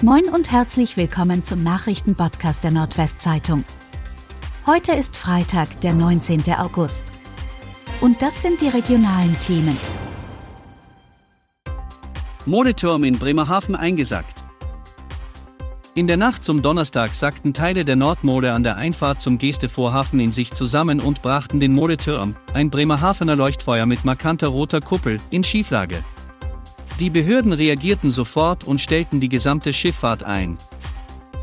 Moin und herzlich willkommen zum Nachrichtenpodcast der Nordwestzeitung. Heute ist Freitag, der 19. August. Und das sind die regionalen Themen. Modeturm in Bremerhaven eingesackt. In der Nacht zum Donnerstag sackten Teile der Nordmode an der Einfahrt zum Gestevorhafen in sich zusammen und brachten den Modeturm, ein Bremerhavener Leuchtfeuer mit markanter roter Kuppel, in Schieflage. Die Behörden reagierten sofort und stellten die gesamte Schifffahrt ein.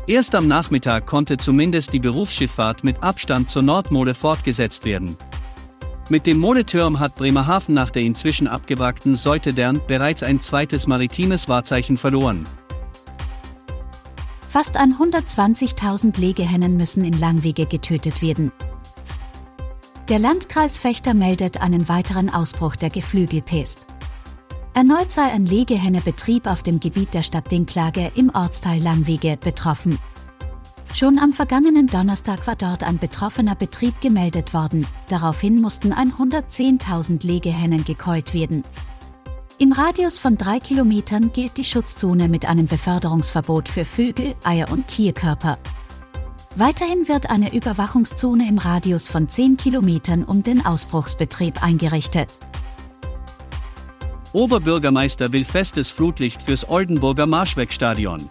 Erst am Nachmittag konnte zumindest die Berufsschifffahrt mit Abstand zur Nordmode fortgesetzt werden. Mit dem Modeturm hat Bremerhaven nach der inzwischen abgewrackten Seutedern bereits ein zweites maritimes Wahrzeichen verloren. Fast 120.000 Legehennen müssen in Langwege getötet werden. Der Landkreis Fechter meldet einen weiteren Ausbruch der Geflügelpest. Erneut sei ein Legehennebetrieb auf dem Gebiet der Stadt Dinklage im Ortsteil Langwege betroffen. Schon am vergangenen Donnerstag war dort ein betroffener Betrieb gemeldet worden. Daraufhin mussten 110.000 Legehennen gekeult werden. Im Radius von drei Kilometern gilt die Schutzzone mit einem Beförderungsverbot für Vögel, Eier und Tierkörper. Weiterhin wird eine Überwachungszone im Radius von 10 Kilometern um den Ausbruchsbetrieb eingerichtet. Oberbürgermeister will festes Flutlicht fürs Oldenburger Marschwegstadion.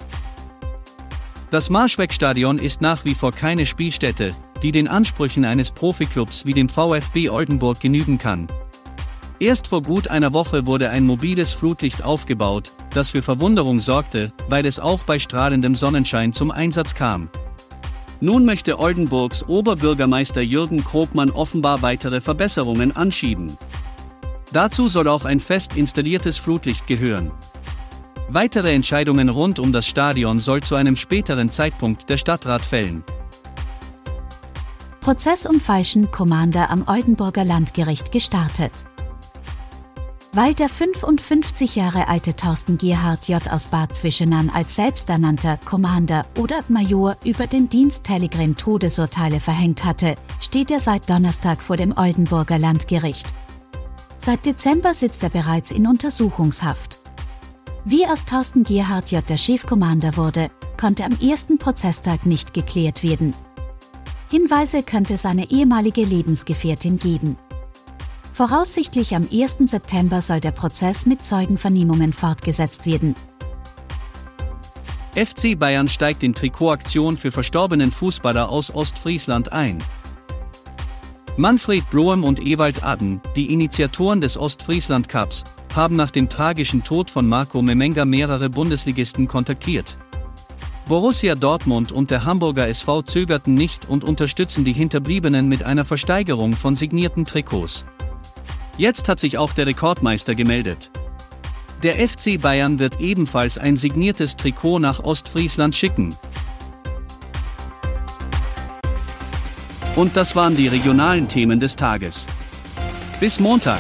Das Marschwegstadion ist nach wie vor keine Spielstätte, die den Ansprüchen eines Profiklubs wie dem VfB Oldenburg genügen kann, Erst vor gut einer Woche wurde ein mobiles Flutlicht aufgebaut, das für Verwunderung sorgte, weil es auch bei strahlendem Sonnenschein zum Einsatz kam. Nun möchte Oldenburgs Oberbürgermeister Jürgen Krogmann offenbar weitere Verbesserungen anschieben. Dazu soll auch ein fest installiertes Flutlicht gehören. Weitere Entscheidungen rund um das Stadion soll zu einem späteren Zeitpunkt der Stadtrat fällen. Prozess um falschen Commander am Oldenburger Landgericht gestartet weil der 55 Jahre alte Thorsten Gerhard J. aus Bad Zwischenahn als selbsternannter Commander oder Major über den Dienst Telegram Todesurteile verhängt hatte, steht er seit Donnerstag vor dem Oldenburger Landgericht. Seit Dezember sitzt er bereits in Untersuchungshaft. Wie aus Thorsten Gerhard J. der Chefkommander wurde, konnte am ersten Prozesstag nicht geklärt werden. Hinweise könnte seine ehemalige Lebensgefährtin geben. Voraussichtlich am 1. September soll der Prozess mit Zeugenvernehmungen fortgesetzt werden. FC Bayern steigt in Trikotaktion für verstorbenen Fußballer aus Ostfriesland ein. Manfred Broem und Ewald Aden, die Initiatoren des Ostfriesland Cups, haben nach dem tragischen Tod von Marco Memenga mehrere Bundesligisten kontaktiert. Borussia Dortmund und der Hamburger SV zögerten nicht und unterstützen die Hinterbliebenen mit einer Versteigerung von signierten Trikots. Jetzt hat sich auch der Rekordmeister gemeldet. Der FC Bayern wird ebenfalls ein signiertes Trikot nach Ostfriesland schicken. Und das waren die regionalen Themen des Tages. Bis Montag.